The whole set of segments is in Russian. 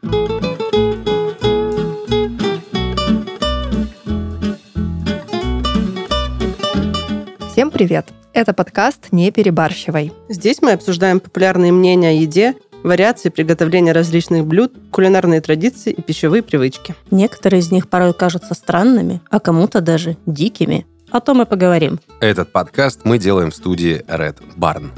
Всем привет! Это подкаст «Не перебарщивай». Здесь мы обсуждаем популярные мнения о еде, вариации приготовления различных блюд, кулинарные традиции и пищевые привычки. Некоторые из них порой кажутся странными, а кому-то даже дикими. О том и поговорим. Этот подкаст мы делаем в студии Red Barn.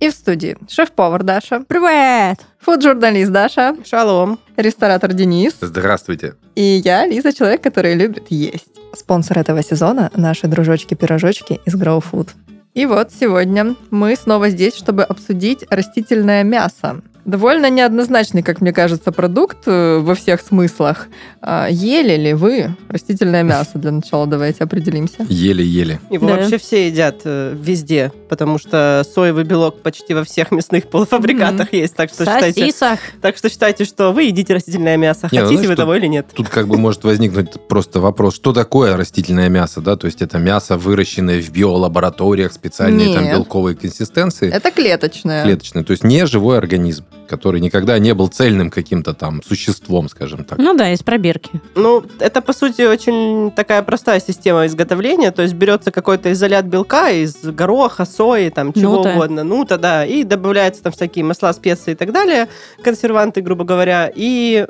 И в студии шеф-повар Даша, Привет! фуд-журналист Даша, Шалом. ресторатор Денис Здравствуйте. и я, Лиза, человек, который любит есть. Спонсор этого сезона – наши дружочки-пирожочки из Grow Food. И вот сегодня мы снова здесь, чтобы обсудить растительное мясо. Довольно неоднозначный, как мне кажется, продукт э, во всех смыслах. А, Ели ли вы растительное мясо? Для начала давайте определимся. Еле-еле. Его Да. вообще все едят э, везде, потому что соевый белок почти во всех мясных полуфабрикатах есть. Так что, считайте, так что считайте, что вы едите растительное мясо. Не, ну, Хотите знаешь, вы того или нет. Тут как бы может возникнуть просто вопрос, что такое растительное мясо, да? То есть это мясо, выращенное в биолабораториях, специальные там белковые консистенции, Это клеточное. клеточные. То есть не живой организм, который никогда не был цельным каким-то там существом, скажем так. Ну да, из пробирки. Ну, это, по сути, очень такая простая система изготовления. То есть берется какой-то изолят белка из гороха, сои, там, чего Нута. угодно. Ну, да, и добавляются там всякие масла, специи и так далее, консерванты, грубо говоря. И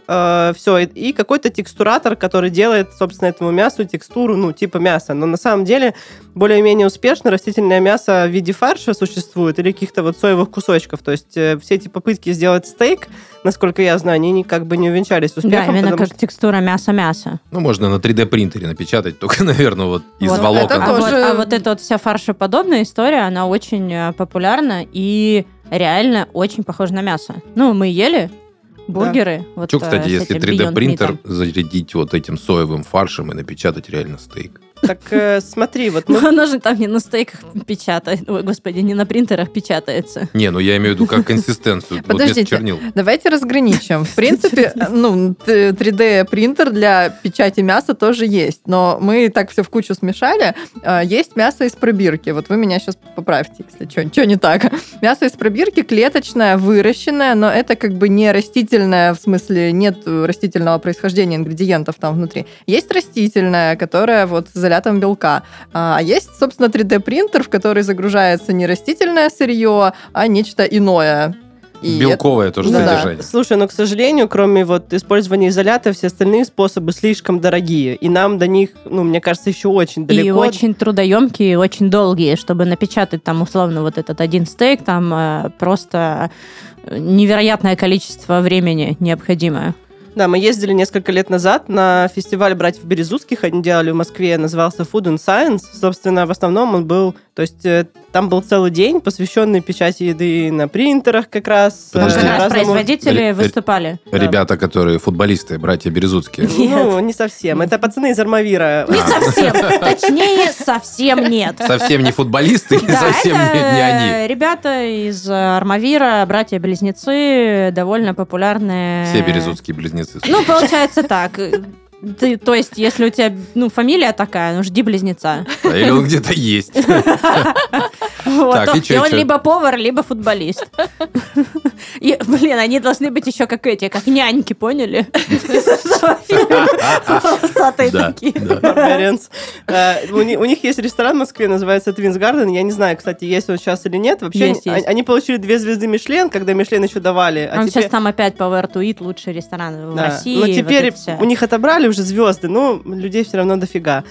все, и, и какой-то текстуратор, который делает, собственно, этому мясу текстуру, ну, типа мяса. Но на самом деле более-менее успешно растительное мясо в виде фарша существует или каких-то вот соевых кусочков. То есть э, все эти попытки сделать стейк, насколько я знаю, они как бы не увенчались Да, успехом. именно потому как текстура мяса-мяса. Ну, можно на 3D-принтере напечатать, только, наверное, вот из Вот волокон. это А вот, тоже- а вот эта вот вся фаршеподобная история, она очень э, популярна и реально очень похожа на мясо. Ну, мы ели бургеры. Вот, Что, э, кстати, с если этим Beyond 3D-принтер Meat'ом. зарядить вот этим соевым фаршем и напечатать реально стейк? Так э, смотри, вот Ну, мы... оно же там не на стейках печатает. Ой, господи, не на принтерах печатается. Не, ну я имею в виду как консистенцию. вот Подождите. чернил. Давайте разграничим. В принципе, ну, т- 3D-принтер для печати мяса тоже есть, но мы так все в кучу смешали. А, Есть мясо из пробирки. Вот вы меня сейчас поправьте, если что не так. Мясо из пробирки клеточное, выращенное, но это как бы не растительное, в смысле нет растительного происхождения ингредиентов там внутри. Есть растительное, которое вот с изолятом белка. А есть, собственно, 3D-принтер, в который загружается не растительное сырье, а нечто иное. И это- Белковое тоже Ну да. содержание. Слушай, ну, к сожалению, кроме вот использования изолята, все остальные способы слишком дорогие. И нам до них, ну, мне кажется, еще очень далеко. И очень трудоемкие, и очень долгие, чтобы напечатать там условно вот этот один стейк, там э, просто невероятное количество времени необходимое. Да, мы ездили несколько лет назад на фестиваль братьев Березутских. Они делали в Москве, назывался Food and Science. Собственно, в основном он был... То есть э, там был целый день, посвященный печати еды на принтерах как раз. Там Подожди. как э, раз производители Ре- выступали. Ребята, которые футболисты, братья Березутские. Ну, не совсем. Это пацаны из Армавира. Не совсем. Точнее, совсем нет. Совсем не футболисты, Да, совсем не, не они. ребята из Армавира, братья-близнецы, довольно популярные. Все березутские близнецы. Ну, получается так. Ты, то есть, если у тебя ну, фамилия такая, ну жди близнеца. А Или он где-то есть. И он либо повар, либо футболист. Блин, они должны быть еще как эти, как няньки, поняли? Волосатые Да, такие. Э, У ни- у них есть ресторан в Москве, называется Twins Garden. Я не знаю, кстати, есть он сейчас или нет. Вообще, они- получили две звезды Мишлен, когда Мишлен еще давали. А Он сейчас там опять Power to Eat, лучший ресторан в Да. России. Но теперь у них отобрали уже звезды, но людей все равно дофига.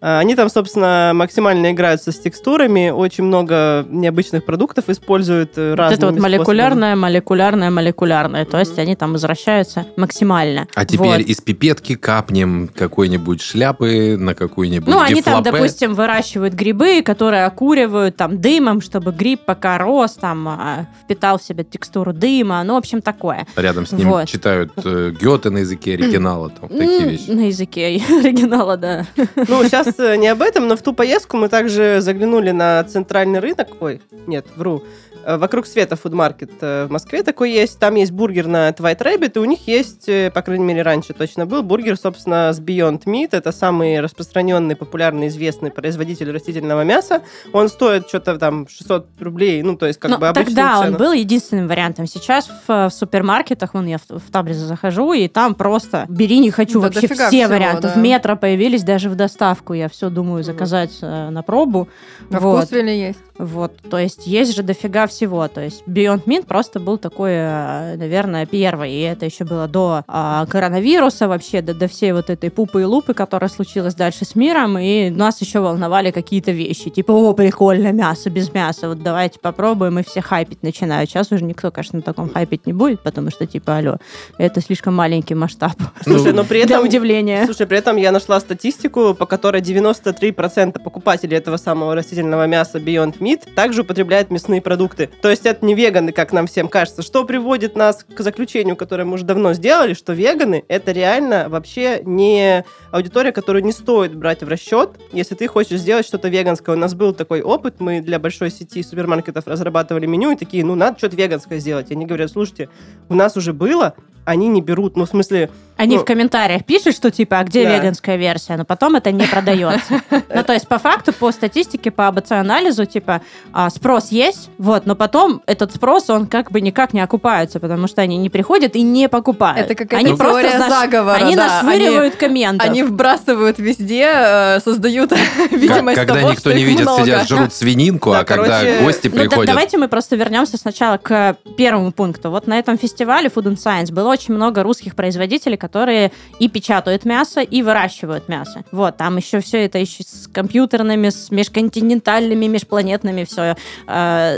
А, Они там, собственно, максимально играются с текстурами, очень много необычных продуктов используют э, Вот разными это вот способами. молекулярное, молекулярное, молекулярное. То есть они там возвращаются максимально. А теперь Вот. из пипетки капнем какой-нибудь шляпы на какую-нибудь Ну, они там, допустим, выращивают грибы, которые окуривают там дымом, чтобы гриб пока рос, там а, впитал в себя текстуру дыма. Ну, в общем, такое. Рядом с ним Вот. читают э, Гёте на языке оригинала, там такие М, На языке оригинала, да. Ну, сейчас не об этом, но в ту поездку мы также заглянули на центральный рынок. Ой, нет, вру. э, «Вокруг света» фудмаркет э, в Москве такой есть. Там есть бургер на White Rabbit, и у них есть, э, по крайней мере, раньше точно был, бургер, собственно, с Beyond Meat. Это самый распространенный, популярный, известный производитель растительного мяса. Он стоит что-то там 600 рублей, ну, то есть как Ну, бы обычная тогда он цена. был единственным вариантом. Сейчас в, в супермаркетах, вон я в, в Табризе захожу, и там просто бери не хочу Да вообще дофига все всего, варианты. да. В метро появились даже в доставку. Я все думаю заказать э, на пробу. А вот. вкусвилле есть. Вот, то есть есть же дофига всего. То есть Beyond Meat просто был такой, э, наверное, первый. И это еще было до а, коронавируса вообще, до, до всей вот этой пупы и лупы, которая случилась дальше с миром. И нас еще волновали какие-то вещи. Типа, о, прикольно, мясо без мяса. Вот давайте попробуем. И все хайпить начинают. Сейчас уже никто, конечно, на таком хайпить не будет, потому что, типа, алло, это слишком маленький масштаб. Слушай, но при этом... удивления. Слушай, при этом я нашла статистику, по которой 93% покупателей этого самого растительного мяса Beyond Meat также употребляют мясные продукты. То есть это не веганы, как нам всем кажется. Что приводит нас к заключению, которое мы уже давно сделали, что веганы — это реально вообще не аудитория, которую не стоит брать в расчет, если ты хочешь сделать что-то веганское. У нас был такой опыт, мы для большой сети супермаркетов разрабатывали меню и такие, ну, надо что-то веганское сделать. И они говорят, слушайте, у нас уже было, они не берут, ну, в смысле, Они Ну, в комментариях пишут, что типа, а где Да. веганская версия, но потом это не продается. Ну, то есть, по факту, по статистике, по АБЦ-анализу, типа, а, спрос есть, вот, но потом этот спрос, он как бы никак не окупается, потому что они не приходят и не покупают. Это какая-то они теория наш- заговора, Они да. нашвыривают комментов. Они вбрасывают везде, э, создают видимость Когда того, никто что не видит, много. сидят, жрут свининку, Да, а когда гости Ну, приходят... давайте мы просто вернемся сначала к первому пункту. Вот на этом фестивале Food and Science было очень много русских производителей, которые и печатают мясо, и выращивают мясо. Вот, там еще все это еще с компьютерными, с межконтинентальными, межпланетными все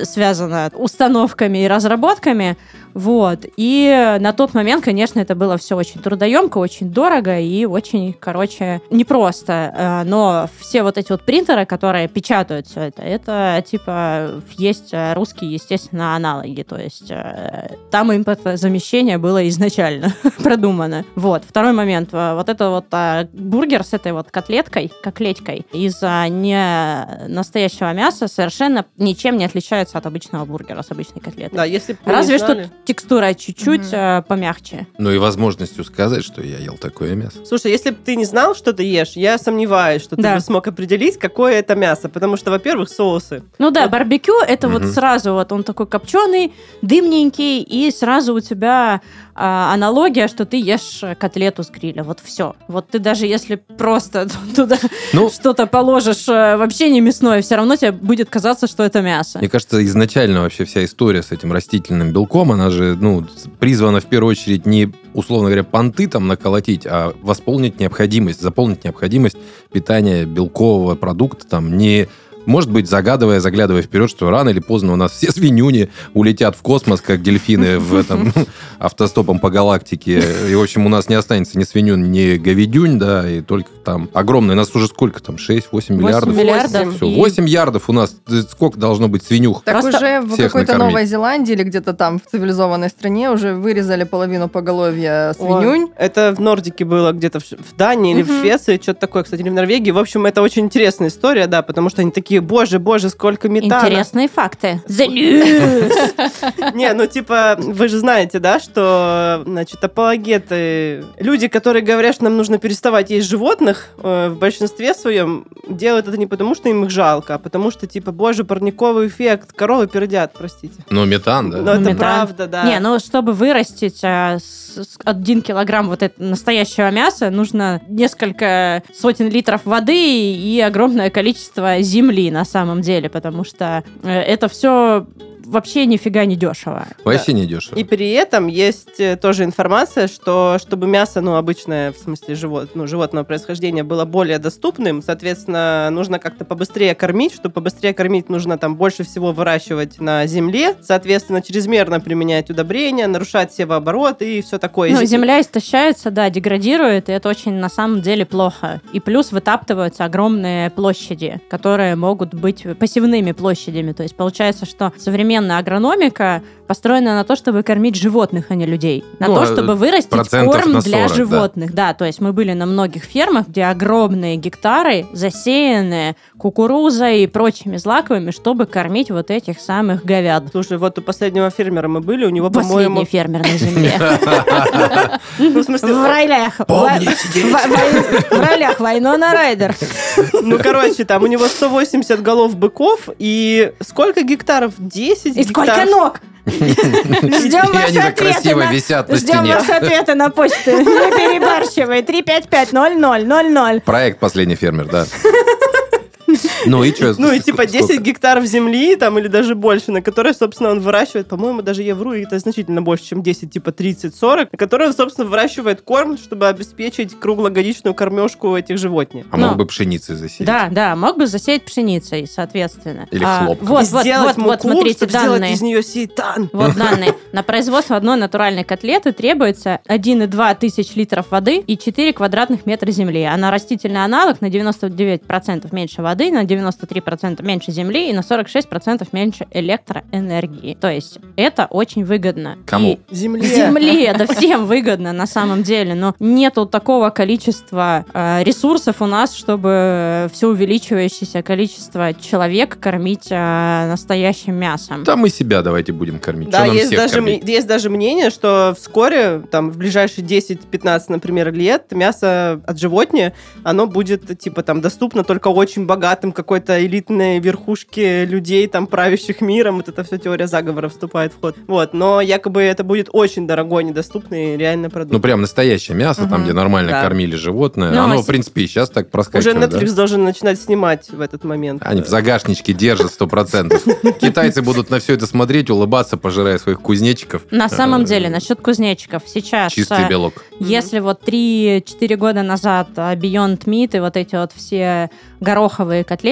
связано установками и разработками. Вот. И на тот момент, конечно, это было все очень трудоемко, очень дорого и очень, короче, непросто. Э, Но все вот эти вот принтеры, которые печатают все это, это типа есть э, русские, естественно, аналоги. То есть э, там импортозамещение было изначально продумано. Вот. Второй момент. Вот это вот бургер с этой вот котлеткой, котлетькой из не настоящего мяса совершенно ничем не отличается от обычного бургера с обычной котлетой. да, если бы Разве что. Текстура чуть-чуть Мгм. э, помягче. Ну и возможностью сказать, что я ел такое мясо. Слушай, если бы ты не знал, что ты ешь, я сомневаюсь, что Да. ты бы смог определить, какое это мясо. Потому что, во-первых, соусы. Ну да, Вот. барбекю это вот Мгм. сразу вот он такой копченый, дымненький, и сразу у тебя а, аналогия, что ты ешь котлету с гриля. Вот все. Вот ты даже если просто туда Ну, что-то положишь э, вообще не мясное, все равно тебе будет казаться, что это мясо. Мне кажется, изначально вообще вся история с этим растительным белком, она же, ну, призвана в первую очередь не, условно говоря, понты там наколотить, а восполнить необходимость, заполнить необходимость питания белкового продукта, там, не может быть, загадывая, заглядывая вперед, что рано или поздно у нас все свинюни улетят в космос, как дельфины в этом автостопом по галактике. И, в общем, у нас не останется ни свинюн, ни говядюнь, да, и только там огромное. Нас уже сколько там? 6-8 миллиардов? миллиардов. Все, и- 8 ярдов у нас. Сколько должно быть свинюх? Так Просто уже в какой-то накормить. Новой Зеландии или где-то там в цивилизованной стране уже вырезали половину поголовья свинюнь. Ой, Это в Нордике было где-то в, Дании или в. Швеции, что-то такое, кстати, или в Норвегии. В общем, это очень интересная история, да, потому что они такие, боже, боже, сколько метана. Интересные факты. The news. Не, ну типа, вы же знаете, да, что, значит, апологеты, люди, которые говорят, что нам нужно переставать есть животных, э, в большинстве своем делают это не потому, что им их жалко, а потому что, типа, боже, парниковый эффект, коровы пердят, простите. Ну, метан, да. Но это метан. правда, да. Не, ну чтобы вырастить а, один килограмм вот этого настоящего мяса, нужно несколько сотен литров воды и огромное количество земли на самом деле, потому что э, это все вообще нифига не дешево. Вообще не дешево. И при этом есть э, тоже информация, что чтобы мясо, ну, обычное, в смысле живот, ну, животного происхождения, было более доступным, соответственно, нужно как-то побыстрее кормить. Чтобы побыстрее кормить, нужно там больше всего выращивать на земле, соответственно, чрезмерно применять удобрения, нарушать севооборот и все такое. Ну, земля истощается, да, деградирует, и это очень на самом деле плохо. И плюс вытаптываются огромные площади, которые могут быть посевными площадями. То есть получается, что современные современная агрономика построена на то, чтобы кормить животных, а не людей. На Ну, то, чтобы вырастить процентов корм на для 40, да. животных. Да. то есть мы были на многих фермах, где огромные гектары засеяны кукурузой и прочими злаковыми, чтобы кормить вот этих самых говяд. Слушай, вот у последнего фермера мы были, у него, Последний по-моему... фермер на земле. Ну, в ролях. В ролях Вайнона Райдер. ну, короче, там у него 180 голов быков и сколько гектаров? 10 И сколько гектаров? ног? Ждем ваши ответы красиво на- висят на Ждем ваши ответы на почту. Не перебарщивай. 355-0000. Проект «Последний фермер», да. Ну и что? Ну и типа 10 гектаров земли, там, или даже больше, на которой, собственно, он выращивает, по-моему, даже я вру, это значительно больше, чем 10, типа 30-40, на которой он, собственно, выращивает корм, чтобы обеспечить круглогодичную кормежку этих животных. А мог Ну. бы пшеницей засеять. Да, да, мог бы засеять пшеницей, соответственно. Или А, хлопком. Вот, вот, сделать вот, смотрите данные. из нее сейтан. Вот данные. На производство одной натуральной котлеты требуется 1,2 тысяч литров воды и 4 квадратных метра земли. А на растительный аналог на 99% меньше воды, на 93% меньше земли и на 46% меньше электроэнергии. То есть это очень выгодно. Кому? И Земле. Земле, это всем выгодно на самом деле, но нету такого количества э, ресурсов у нас, чтобы все увеличивающееся количество человек кормить э, настоящим мясом. Да мы себя давайте будем кормить. Да, есть всех даже, кормить? есть даже мнение, что вскоре, там, в ближайшие 10-15, например, лет, мясо от животни, оно будет, типа, там, доступно только очень богатым какой-то элитной верхушке людей, там, правящих миром. Вот это все теория заговора вступает в ход. Вот, но якобы это будет очень дорогой, недоступный реально продукт. Ну, прям настоящее мясо, там, Мгм. где нормально Да. кормили животное. Ну, Оно, а в принципе, и сейчас так Уже проскакивает. да? Netflix должен начинать снимать в этот момент. Они в загашничке держат сто процентов. Китайцы будут на все это смотреть, улыбаться, пожирая своих кузнечиков. На самом Э, деле, насчет кузнечиков, сейчас... Чистый э, белок. Если вот 3-4 года назад а, Beyond Meat и вот эти вот все гороховые котлеты,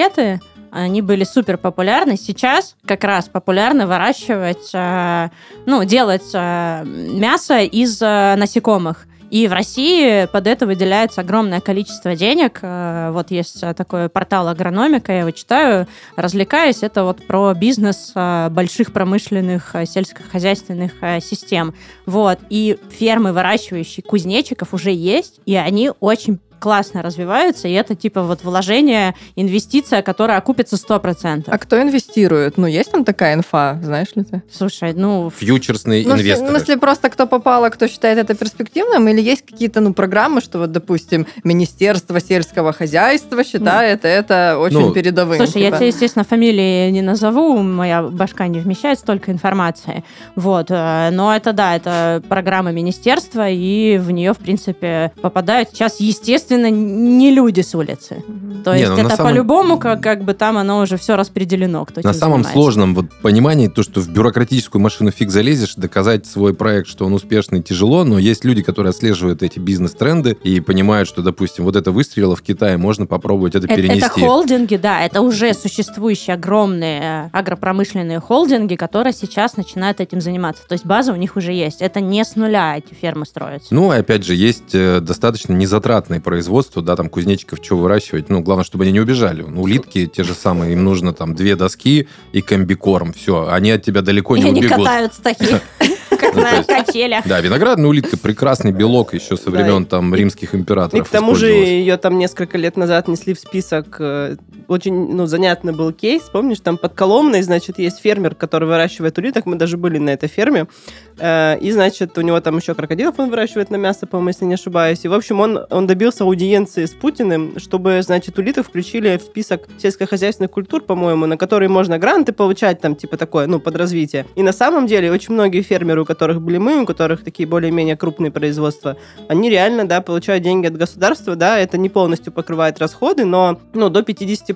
они были супер популярны. Сейчас как раз популярно выращивать, а, ну, делать а, мясо из а, насекомых. И в России под это выделяется огромное количество денег. Вот есть такой портал агрономика, я его читаю, развлекаюсь. Это вот про бизнес больших промышленных сельскохозяйственных систем. Вот. И фермы, выращивающие кузнечиков, уже есть, и они очень классно развиваются, и это типа вот вложение, инвестиция, которая окупится 100%. А кто инвестирует? Ну, есть там такая инфа, знаешь ли ты? Слушай, ну, Фьючерсные Ну, в инвесторы. смысле, просто кто попало, кто считает это перспективным, или есть какие-то, ну, программы, что вот, допустим, Министерство сельского хозяйства считает это очень Ну, передовым. Слушай, я типа. тебе, естественно, фамилии не назову, моя башка не вмещает столько информации. Вот. э, Но это, да, это программа министерства, и в нее, в принципе, попадают сейчас, естественно, не люди с улицы. То Не, есть ну, это самом- по-любому, как, как бы там оно уже все распределено, кто На самом занимается. сложном вот понимании, то, что в бюрократическую машину фиг залезешь, доказать свой проект, что он успешный, тяжело, но есть люди, которые отслеживают эти бизнес-тренды и понимают, что, допустим, вот это выстрелило в Китае, можно попробовать это Это, перенести. это холдинги, да, это уже существующие огромные э, агропромышленные холдинги, которые сейчас начинают этим заниматься. То есть база у них уже есть. Это не с нуля эти фермы строятся. Ну, и опять же, есть э, достаточно незатратные производства, да, там кузнечиков что выращивать. Ну, главное, чтобы они не убежали. Ну, улитки те же самые, им нужно там две доски и комбикорм. Все, они от тебя далеко И не они убегут. катаются такие, как Ну, на качелях. Да, виноградная улитка прекрасный белок еще со Да, времен там римских И императоров. к тому же ее там несколько лет назад несли в список. Очень, ну, занятный был кейс. Помнишь, там под Коломной, значит, есть фермер, который выращивает улиток. Мы даже были на этой ферме. Э, И, значит, у него там еще крокодилов он выращивает на мясо, по-моему, если не ошибаюсь. И, в общем, он, он добился аудиенции с Путиным, чтобы, значит, улиток включили в список сельскохозяйственных культур, по-моему, на которые можно гранты получать, там, типа такое, ну, под развитие. И на самом деле очень многие фермеры, у которых были мы, у которых такие более-менее крупные производства, они реально, да, получают деньги от государства, да, это не полностью покрывает расходы, но, ну, до 50%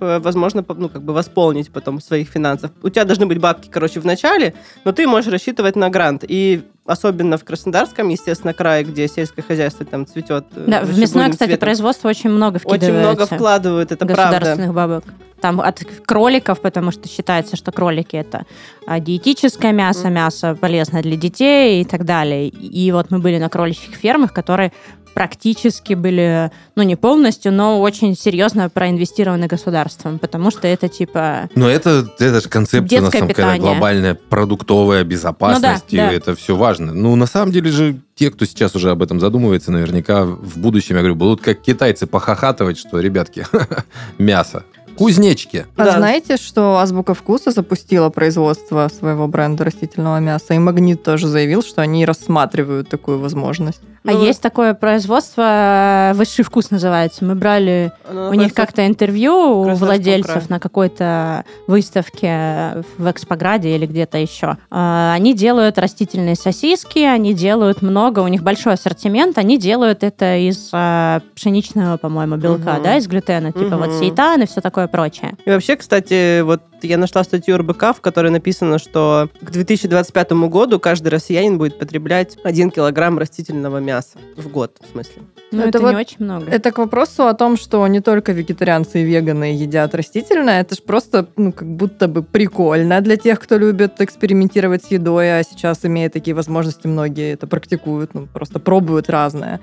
э, возможно, ну, как бы восполнить потом своих финансов. У тебя должны быть бабки, короче, в начале, но ты можешь рассчитывать на грант. И особенно в Краснодарском, естественно, крае, где сельское хозяйство там цветет. э, Да, в мясное, кстати, цветом. производство очень много Очень много вкидывается вкладывают, это правда. государственных бабок. Там от кроликов, потому что считается, что кролики это а, диетическое мясо, мясо полезное для детей и так далее. И вот мы были на кроличьих фермах, которые практически были, ну, не полностью, но очень серьезно проинвестированы государством, потому что это типа... Но это, это же концепция, на самом деле, глобальная продуктовая безопасность, и да. это все важно. Ну, на самом деле же, те, кто сейчас уже об этом задумывается, наверняка в будущем, я говорю, будут как китайцы похохатывать, что, ребятки, мясо. Кузнечики. А Да. знаете, что Азбука Вкуса запустила производство своего бренда растительного мяса? И Магнит тоже заявил, что они рассматривают такую возможность. А Ну, есть такое производство, «Высший вкус» называется. Мы брали оно у них как-то интервью у владельцев на какой-то выставке в Экспограде или где-то еще. А, Они делают растительные сосиски, они делают много, у них большой ассортимент, они делают это из а, пшеничного, по-моему, белка, Мгм. да, из глютена, типа вот Мгм. сейтан и все такое прочее. И вообще, кстати, вот я нашла статью РБК, в которой написано, что к 2025 году каждый россиянин будет потреблять 1 килограмм растительного мяса в год, в смысле. Ну, Это это, вот- не очень много. Это к вопросу о том, что не только вегетарианцы и веганы едят растительное, это же просто, ну, как будто бы прикольно для тех, кто любит экспериментировать с едой, а сейчас, имея такие возможности, многие это практикуют, ну, просто пробуют разное.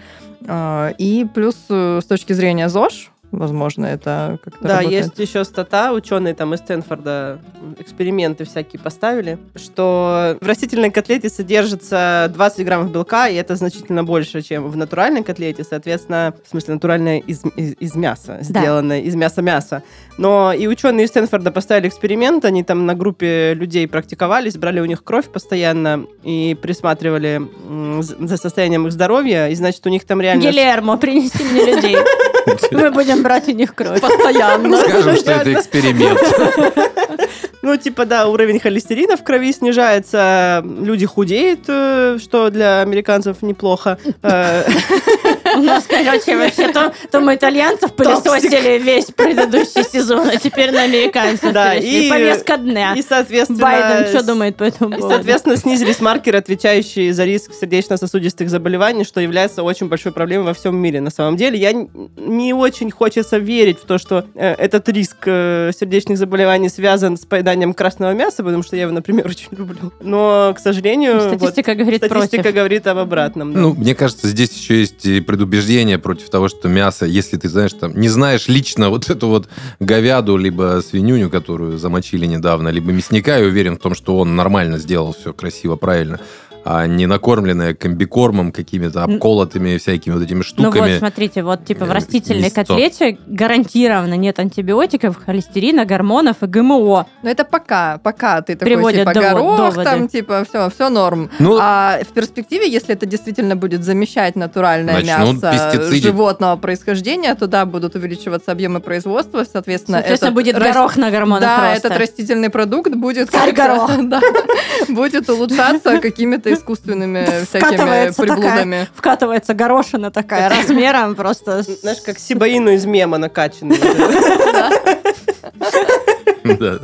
А, И плюс э, с точки зрения ЗОЖ, возможно, это как-то Да, работает. есть еще стата, ученые там из Стэнфорда эксперименты всякие поставили, что в растительной котлете содержится 20 граммов белка, и это значительно больше, чем в натуральной котлете, соответственно, в смысле натуральная из, из, из мяса, Да. сделанная из мяса-мяса. Но и ученые из Стэнфорда поставили эксперимент, они там на группе людей практиковались, брали у них кровь постоянно и присматривали за состоянием их здоровья, и значит у них там реально... Гилермо, принеси мне людей. Мы будем брать у них кровь. Постоянно. Скажем, что это эксперимент. Ну, типа, да, уровень холестерина в крови снижается, люди худеют, э, что для американцев неплохо. У нас, короче, вообще то, то мы итальянцев пылесосили весь предыдущий сезон, а теперь на американцев Да, и- Повестка дня. И, соответственно... Байден что думает по этому И, поводу? соответственно, снизились маркеры, отвечающие за риск сердечно-сосудистых заболеваний, что является очень большой проблемой во всем мире. На самом деле, я не очень хочется верить в то, что э, этот риск э, сердечных заболеваний связан с поеданием красного мяса, потому что я его, например, очень люблю. Но, к сожалению, вот Статистика говорит статистика против. говорит об обратном. да. Ну, мне кажется, здесь еще есть и предубеждение против того, что мясо, если ты знаешь, там, не знаешь лично вот эту вот говяду, либо свинюню, которую замочили недавно, либо мясника, и уверен в том, что он нормально сделал все красиво, правильно, а не накормленное комбикормом, какими-то обколотыми всякими вот этими Ну штуками. вот, смотрите, вот типа в э, растительной мясцо. котлете гарантированно нет антибиотиков, холестерина, гормонов и ГМО. Но это пока, пока ты такой, Приводят типа, дово- горох, доводы. там, типа, все, все норм. Ну, А в перспективе, если это действительно будет замещать натуральное Начнут мясо пестицидить. животного происхождения, то да, будут увеличиваться объемы производства, соответственно, Соответственно, этот будет рас- горох на гормонах Да, роста. этот растительный продукт будет Царь горох. да, будет улучшаться какими-то искусственными всякими приблудами. Вкатывается горошина такая размером просто... Знаешь, как сибаину из мема накачанный. да.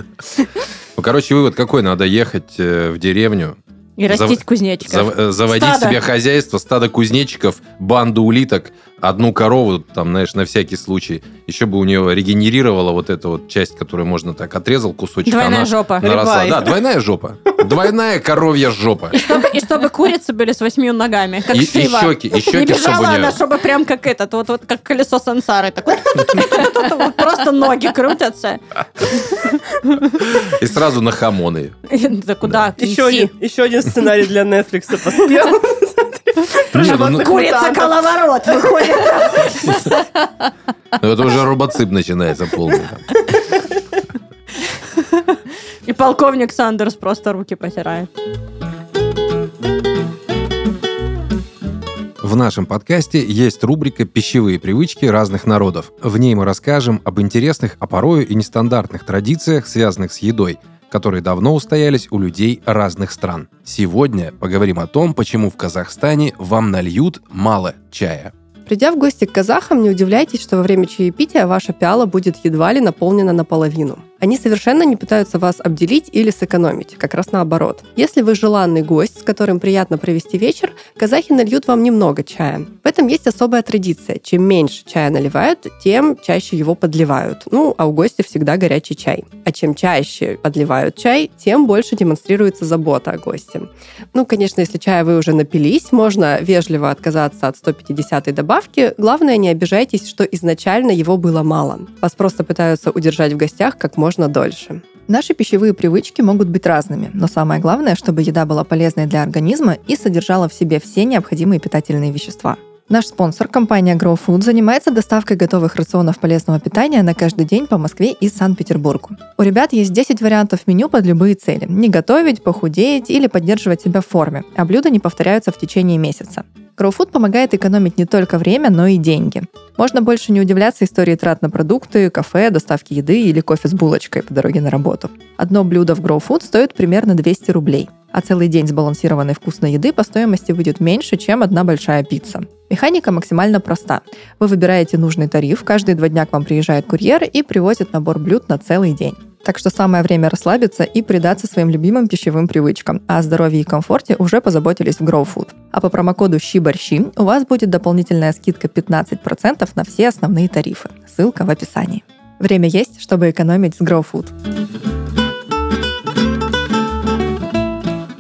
Ну, короче, вывод какой? Надо ехать э, в деревню, И растить Зав- кузнечиков. зав- э, заводить Стадо. себе хозяйство, стадо кузнечиков, банду улиток, одну корову, там, знаешь, на всякий случай. Еще бы у нее регенерировала вот эта вот часть, которую можно так отрезал кусочек. Двойная она жопа. наросла. Рыбай. Да, двойная жопа. Двойная коровья жопа. И чтобы, и чтобы курицы были с восьмью ногами, как И, и щеки, и Не щеки, чтобы бежала у она, чтобы прям как этот, вот, вот как колесо сансары. Так вот, просто ноги крутятся. И сразу на хамоны. Да куда? Еще один, еще один сценарий для Netflix поспел. Ну, Курица коловорот выходит. Ну, это уже робоцип начинается полный. И полковник Сандерс просто руки потирает. В нашем подкасте есть рубрика «Пищевые привычки разных народов». В ней мы расскажем об интересных, а порою и нестандартных традициях, связанных с едой, которые давно устоялись у людей разных стран. Сегодня поговорим о том, почему в Казахстане вам нальют мало чая. Придя в гости к казахам, не удивляйтесь, что во время чаепития ваша пиала будет едва ли наполнена наполовину. Они совершенно не пытаются вас обделить или сэкономить, как раз наоборот. Если вы желанный гость, с которым приятно провести вечер, казахи нальют вам немного чая. В этом есть особая традиция. Чем меньше чая наливают, тем чаще его подливают. Ну, а у гостя всегда горячий чай. А чем чаще подливают чай, тем больше демонстрируется забота о госте. Ну, конечно, если чая вы уже напились, можно вежливо отказаться от 150 добавки. Главное, не обижайтесь, что изначально его было мало. Вас просто пытаются удержать в гостях как можно дольше. Наши пищевые привычки могут быть разными, но самое главное, чтобы еда была полезной для организма и содержала в себе все необходимые питательные вещества. Наш спонсор, компания Grow Food, занимается доставкой готовых рационов полезного питания на каждый день по Москве и Санкт-Петербургу. У ребят есть 10 вариантов меню под любые цели. Не готовить, похудеть или поддерживать себя в форме, а блюда не повторяются в течение месяца. Grow Food помогает экономить не только время, но и деньги. Можно больше не удивляться истории трат на продукты, кафе, доставки еды или кофе с булочкой по дороге на работу. Одно блюдо в Grow Food стоит примерно 200 рублей а целый день сбалансированной вкусной еды по стоимости выйдет меньше, чем одна большая пицца. Механика максимально проста. Вы выбираете нужный тариф, каждые два дня к вам приезжает курьер и привозит набор блюд на целый день. Так что самое время расслабиться и предаться своим любимым пищевым привычкам. А о здоровье и комфорте уже позаботились в Grow Food. А по промокоду щи у вас будет дополнительная скидка 15% на все основные тарифы. Ссылка в описании. Время есть, чтобы экономить с Grow Food.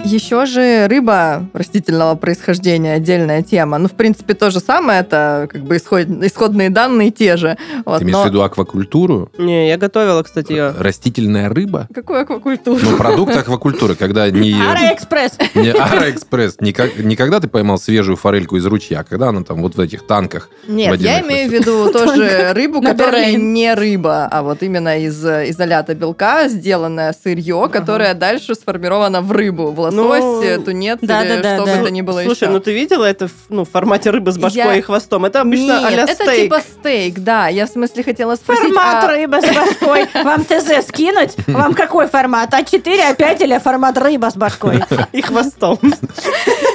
Еще же рыба растительного происхождения отдельная тема. Ну, в принципе, то же самое, это как бы исход... исходные данные те же. Вот, Ты имеешь но... в виду аквакультуру? Не, я готовила, кстати, ее. Растительная рыба? Какую аквакультуру? Ну, продукт аквакультуры, когда не... Аэроэкспресс! Не Аэроэкспресс. Не, когда ты поймал свежую форельку из ручья, а когда она там вот в этих танках Нет, я имею в виду тоже рыбу, которая не рыба, а вот именно из изолята белка сделанное сырье, которое дальше сформировано в рыбу, в лосось, ну, тунец да, или да, да, что да. бы это ни было Слушай, еще. ну ты видела это в, ну, в формате рыбы с башкой я... и хвостом? Это обычно Нет, а это стейк. типа стейк, да. Я в смысле хотела спросить... Формат а... рыба с башкой. Вам ТЗ скинуть? Вам какой формат? А4, А5 или формат рыба с башкой? И хвостом.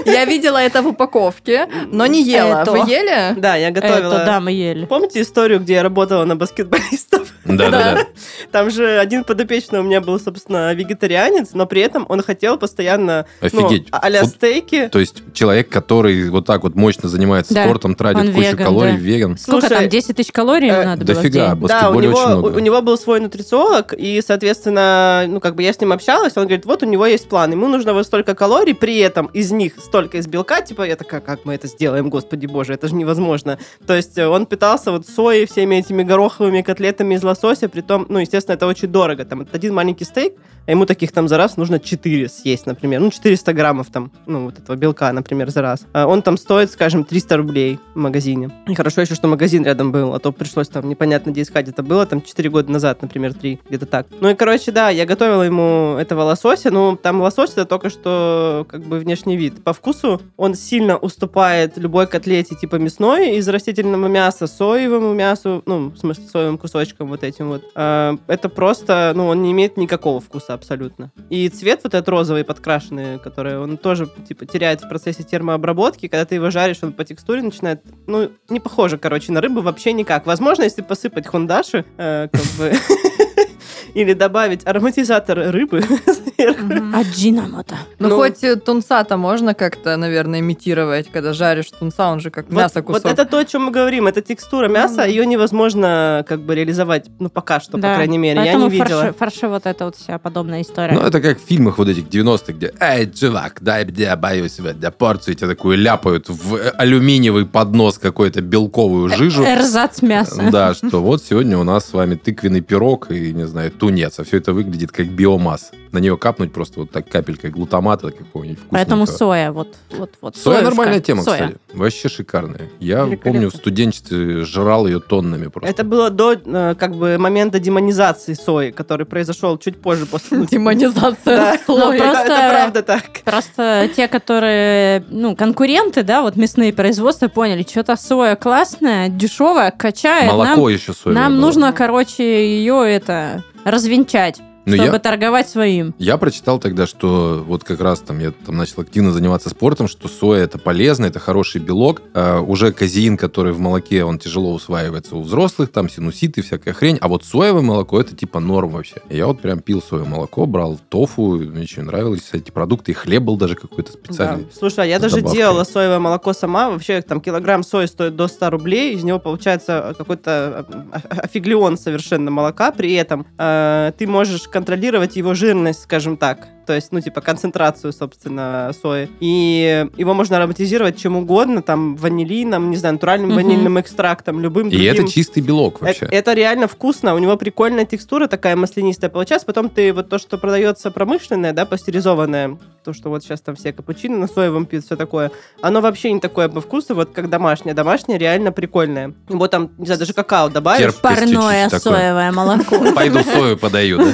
Я видела это в упаковке, но не ела. Вы ели? Да, я готовила. Это, да, мы ели. Помните историю, где я работала на баскетболистов? Да, да, да. Там же один подопечный у меня был, собственно, вегетарианец, но при этом он хотел постоянно ну, Офигеть. Ну, а стейки. То есть человек, который вот так вот мощно занимается да. спортом, тратит кучу веган, калорий, да. веган. Сколько Слушай, там, 10 тысяч калорий э, надо было Да, у него, очень много. У, у него был свой нутрициолог, и, соответственно, ну, как бы я с ним общалась, он говорит, вот у него есть план, ему нужно вот столько калорий, при этом из них столько из белка, типа, я такая, как мы это сделаем, господи боже, это же невозможно. То есть он питался вот соей, всеми этими гороховыми котлетами из лосося, при том, ну, естественно, это очень дорого, там, один маленький стейк, а ему таких там за раз нужно 4 съесть, например, ну, 400 граммов там, ну, вот этого белка, например, за раз. А он там стоит, скажем, 300 рублей в магазине. И хорошо еще, что магазин рядом был, а то пришлось там непонятно где искать. Это было там 4 года назад, например, 3, где-то так. Ну и, короче, да, я готовила ему этого лосося, ну, там лосось это только что как бы внешний вид. По вкусу он сильно уступает любой котлете типа мясной из растительного мяса, соевому мясу, ну, в смысле, соевым кусочком вот этим вот. А, это просто, ну, он не имеет никакого вкуса абсолютно. И цвет вот этот розовый подкрашенный, который он тоже типа теряет в процессе термообработки, когда ты его жаришь, он по текстуре начинает, ну, не похоже, короче, на рыбу вообще никак. Возможно, если посыпать хундаши, э, как бы или добавить ароматизатор рыбы сверху. Аджинамото. Ну, ну, хоть тунца-то можно как-то, наверное, имитировать, когда жаришь тунца, он же как мясо кусок. Вот это то, о чем мы говорим. Это текстура мяса, ее невозможно как бы реализовать, ну, пока что, по крайней мере. Я не видела. Фарши, вот это вот вся подобная история. Ну, это как в фильмах вот этих 90-х, где «Эй, чувак, дай мне, боюсь, для порцию тебя такую ляпают в алюминиевый поднос какой-то белковую жижу. Эрзац мяса. Да, что вот сегодня у нас с вами тыквенный пирог и, не знаю, тунец, а все это выглядит как биомасса. На нее капнуть просто вот так капелькой глутамата какого-нибудь вкусного. Поэтому соя, вот, вот, вот. Соя союшка. нормальная тема, соя. кстати. Вообще шикарная. Я помню, в студенчестве жрал ее тоннами просто. Это было до э, как бы момента демонизации сои, который произошел чуть позже после... Демонизация сои. Это правда так. Просто те, которые, ну, конкуренты, да, вот мясные производства поняли, что-то соя классная, дешевая, качает. Молоко еще соя. Нам нужно, короче, ее это развенчать. Ну, чтобы я- торговать своим. Я прочитал тогда, что вот как раз там я там начал активно заниматься спортом, что соя это полезно, это хороший белок. А, уже казеин, который в молоке, он тяжело усваивается у взрослых, там синуситы, всякая хрень. А вот соевое молоко это типа норм вообще. Я вот прям пил соевое молоко, брал тофу, мне очень нравились эти продукты, и хлеб был даже какой-то специальный. Да. Слушай, а я даже добавкой. делала соевое молоко сама. Вообще, там килограмм сои стоит до 100 рублей. Из него получается какой-то э, офиглион совершенно молока. При этом э, ты можешь контролировать его жирность, скажем так. То есть, ну, типа, концентрацию, собственно, сои. И его можно ароматизировать чем угодно, там, ванилином, не знаю, натуральным Мгм. ванильным экстрактом, любым И другим. это чистый белок Э- вообще. Это реально вкусно. У него прикольная текстура, такая маслянистая получается. Потом ты вот то, что продается промышленное, да, пастеризованное, то, что вот сейчас там все капучино на соевом пьют, все такое, оно вообще не такое по вкусу, вот как домашнее. Домашнее реально прикольное. Вот там, не знаю, даже какао добавишь. Терп- Парное соевое молоко. Пойду сою подаю, да?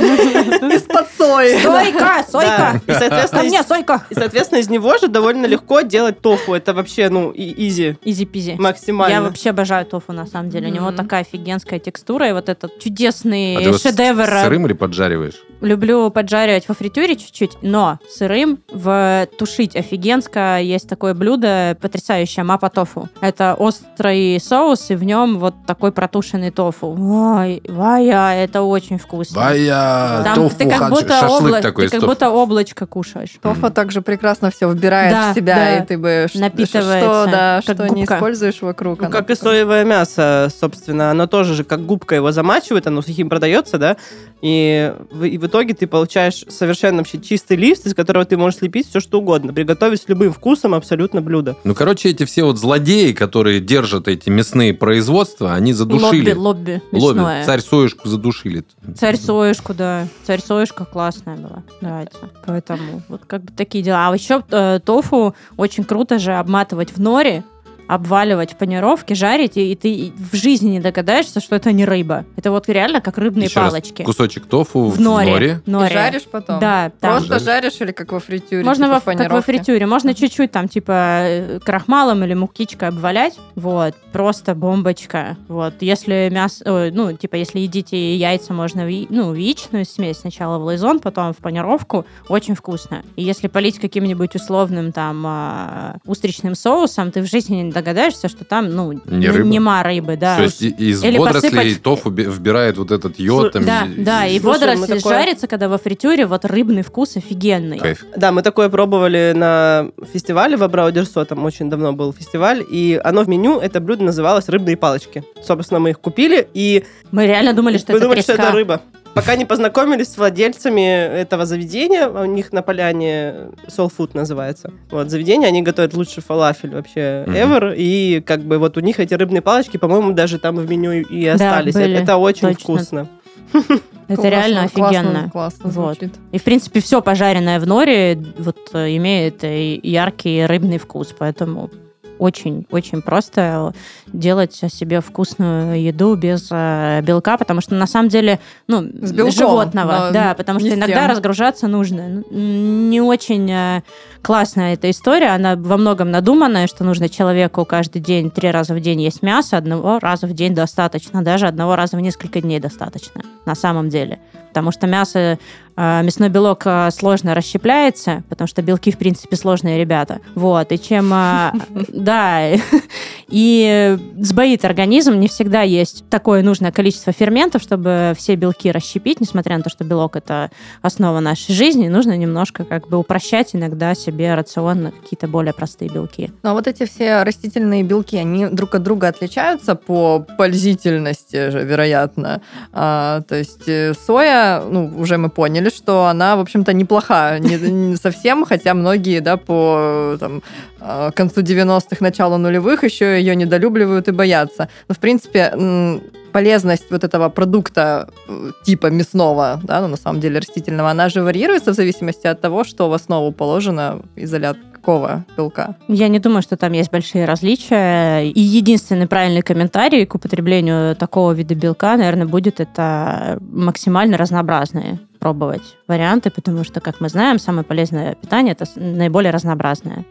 Из-под сои. Сойка, сойка! Да. И, соответственно, мне, из, сойка! и, соответственно, из него же довольно легко делать тофу. Это вообще, ну, и- изи Изи-пизи. максимально. Я вообще обожаю тофу, на самом деле. У него такая офигенская текстура, и вот этот чудесный А ты вот с- шедевр. с сырым или поджариваешь? Люблю поджаривать во фритюре чуть-чуть, но сырым в тушить офигенско. Есть такое блюдо потрясающее, мапа тофу. Это острый соус, и в нем вот такой протушенный тофу. Ой, вая, это очень вкусно. Вая, Там тофу, ты как будто, шашлык обла- такой ты как будто облачко кушаешь. Тофа также прекрасно все вбирает Да, в себя, да. и ты бы Напитывается, что, да, что не губка. используешь вокруг. Ну, как и соевое мясо, собственно, оно тоже же как губка его замачивает, оно сухим продается, да, и и итоге ты получаешь совершенно вообще чистый лист, из которого ты можешь слепить все, что угодно, приготовить с любым вкусом абсолютно блюдо. Ну, короче, эти все вот злодеи, которые держат эти мясные производства, они задушили. Лобби, лобби Лобби. мясное. Царь союшку задушили. Царь союшку, да. Царь союшка классная была. Нравится. Поэтому вот как бы такие дела. А еще э, тофу очень круто же обматывать в норе, обваливать в панировке, жарить, и, и ты в жизни не догадаешься, что это не рыба. Это вот реально как рыбные Еще раз, палочки. Кусочек тофу в норе. И норе. жаришь потом? Да, там. Просто Жаришь. жаришь или как во фритюре? Можно типа во, в как во фритюре. Можно чуть-чуть там, типа, э, крахмалом или мукичкой обвалять. Вот. Просто бомбочка. Вот. Если мясо... ой, ну, типа, если едите яйца, можно в, ну, в яичную смесь. Сначала в лайзон, потом в панировку. Очень вкусно. И если полить каким-нибудь условным там а, устричным соусом, ты в жизни не догадаешься, что там, ну, Не рыба. нема рыбы, да. То есть из Или водорослей посыпать- тофу би- вбирает вот этот йод. Там, да, и- да, и Слушай, водоросли такое- жарятся, когда во фритюре вот рыбный вкус офигенный. Кайф. Да, мы такое пробовали на фестивале в Абраудерсо, там очень давно был фестиваль, и оно в меню, это блюдо называлось «Рыбные палочки». Собственно, мы их купили, и Мы реально думали, что мы это думали, что треска. это рыба. Пока не познакомились с владельцами этого заведения, у них на поляне Soul Food называется. Вот, заведение, они готовят лучший фалафель вообще ever, и как бы вот у них эти рыбные палочки, по-моему, даже там в меню и Да, остались. были, это очень точно. вкусно. Это Классно, реально классно, офигенно. Классно Вот. звучит. И, в принципе, все пожаренное в норе вот э, имеет яркий рыбный вкус, поэтому очень-очень просто делать себе вкусную еду без э, белка, потому что на самом деле, ну, С белком, животного, но да, потому что иногда тем. разгружаться нужно. Н- Не очень э, классная эта история, она во многом надуманная, что нужно человеку каждый день, три раза в день есть мясо, одного раза в день достаточно, даже одного раза в несколько дней достаточно, на самом деле. Потому что мясо мясной белок а, сложно расщепляется, потому что белки, в принципе, сложные ребята. Вот, и чем... а, Да, и сбоит организм, не всегда есть такое нужное количество ферментов, чтобы все белки расщепить, несмотря на то, что белок — это основа нашей жизни, нужно немножко как бы упрощать иногда себе рацион на какие-то более простые белки. Но вот эти все растительные белки, они друг от друга отличаются по пользительности же, вероятно. А, то есть э, соя, ну, уже мы поняли, что она, в общем-то, неплоха не, не совсем, хотя многие, да, по там, а, концу 90-х, началу нулевых еще ее недолюбливают и боятся. Но, в принципе, полезность вот этого продукта э, типа мясного, да, ну, на самом деле растительного, она же варьируется в зависимости от того, что в основу положено изолят какого белка. Я не думаю, что там есть большие различия. И единственный правильный комментарий к употреблению такого вида белка, наверное, будет это максимально разнообразные пробовать варианты, потому что, как мы знаем, самое полезное питание это наиболее разнообразное.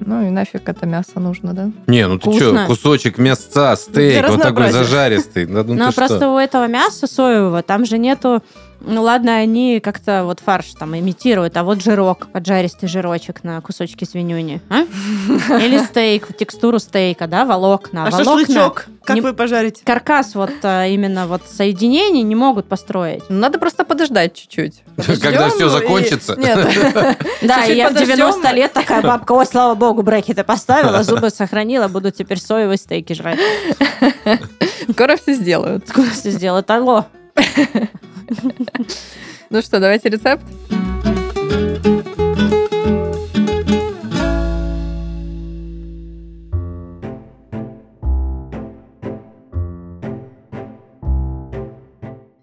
Ну и нафиг это мясо нужно, да? Не, ну ты что, кусочек мясца, стейк, вот такой зажаристый. Да, ну Но просто что? у этого мяса соевого там же нету Ну ладно, они как-то вот фарш там имитируют, а вот жирок, поджаристый жирочек на кусочки свинюни. а? Или стейк, текстуру стейка, да, волокна. А волокна шашлычок? Как не- вы пожарите? Каркас вот а, именно вот соединений не могут построить. Ну, Надо просто подождать чуть-чуть. Когда всё и- закончится. Нет. Да, я в подождем. 90 лет такая бабка, ой, слава богу, брекеты поставила, зубы сохранила, буду теперь соевые стейки жрать. Скоро все сделают. Скоро все сделают. Алло. Ну что, давайте рецепт.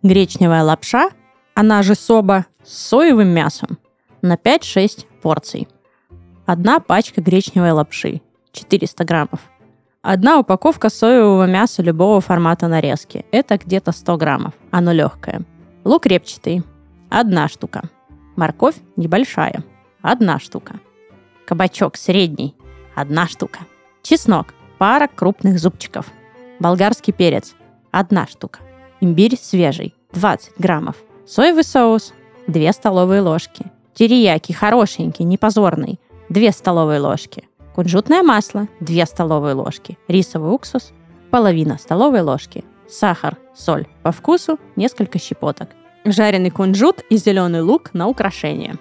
Гречневая лапша, она же соба, с соевым мясом на 5-6 порций. Одна пачка гречневой лапши, 400 граммов. Одна упаковка соевого мяса любого формата нарезки. Это где-то 100 граммов. Оно легкое. Лук репчатый. Одна штука. Морковь небольшая. Одна штука. Кабачок средний. Одна штука. Чеснок. Пара крупных зубчиков. Болгарский перец. Одна штука. Имбирь свежий. 20 граммов. Соевый соус. 2 столовые ложки. Терияки хорошенький, не позорный. 2 столовые ложки. Кунжутное масло. 2 столовые ложки. Рисовый уксус. Половина столовой ложки. Сахар, соль. По вкусу несколько щепоток. Жареный кунжут и зеленый лук на украшение.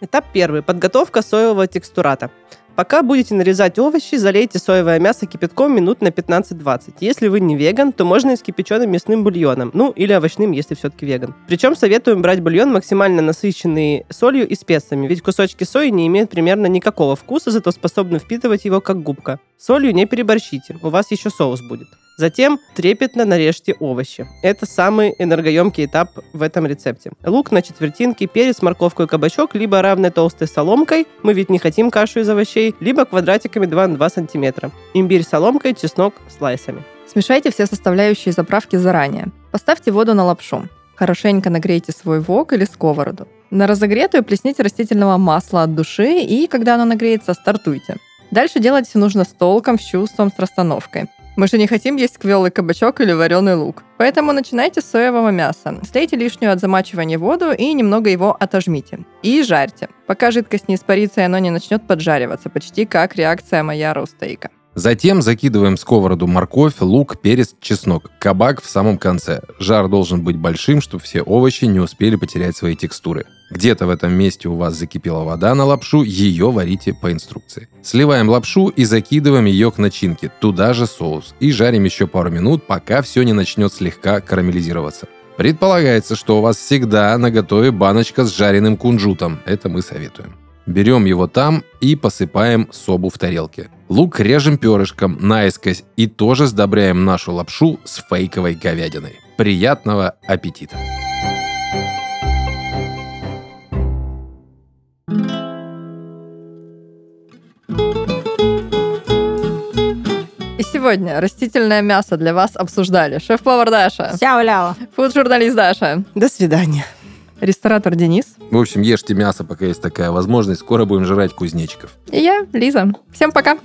Этап первый. Подготовка соевого текстурата. Пока будете нарезать овощи, залейте соевое мясо кипятком минут на 15-20. Если вы не веган, то можно и с кипяченым мясным бульоном. Ну, или овощным, если все-таки веган. Причем советуем брать бульон максимально насыщенный солью и специями, ведь кусочки сои не имеют примерно никакого вкуса, зато способны впитывать его как губка. Солью не переборщите, у вас еще соус будет. Затем трепетно нарежьте овощи. Это самый энергоемкий этап в этом рецепте. Лук на четвертинки, перец, морковку и кабачок, либо равной толстой соломкой, мы ведь не хотим кашу из овощей, либо квадратиками 2 на 2 сантиметра. Имбирь соломкой, чеснок слайсами. Смешайте все составляющие заправки заранее. Поставьте воду на лапшу. Хорошенько нагрейте свой вок или сковороду. На разогретую плесните растительного масла от души и, когда оно нагреется, стартуйте. Дальше делать все нужно с толком, с чувством, с расстановкой. Мы же не хотим есть квелый кабачок или вареный лук. Поэтому начинайте с соевого мяса. Слейте лишнюю от замачивания воду и немного его отожмите. И жарьте, пока жидкость не испарится и оно не начнет поджариваться, почти как реакция майяра у стейка. Затем закидываем в сковороду морковь, лук, перец, чеснок. Кабак в самом конце. Жар должен быть большим, чтобы все овощи не успели потерять свои текстуры. Где-то в этом месте у вас закипела вода на лапшу, ее варите по инструкции. Сливаем лапшу и закидываем ее к начинке, туда же соус. И жарим еще пару минут, пока все не начнет слегка карамелизироваться. Предполагается, что у вас всегда на готове баночка с жареным кунжутом. Это мы советуем. Берем его там и посыпаем собу в тарелке. Лук режем перышком наискось и тоже сдобряем нашу лапшу с фейковой говядиной. Приятного аппетита! И сегодня растительное мясо для вас обсуждали шеф-повар Даша, Сяо-ляо. фуд-журналист Даша, До свидания. ресторатор Денис В общем, ешьте мясо, пока есть такая возможность. Скоро будем жрать кузнечиков. и я, Лиза. Всем пока!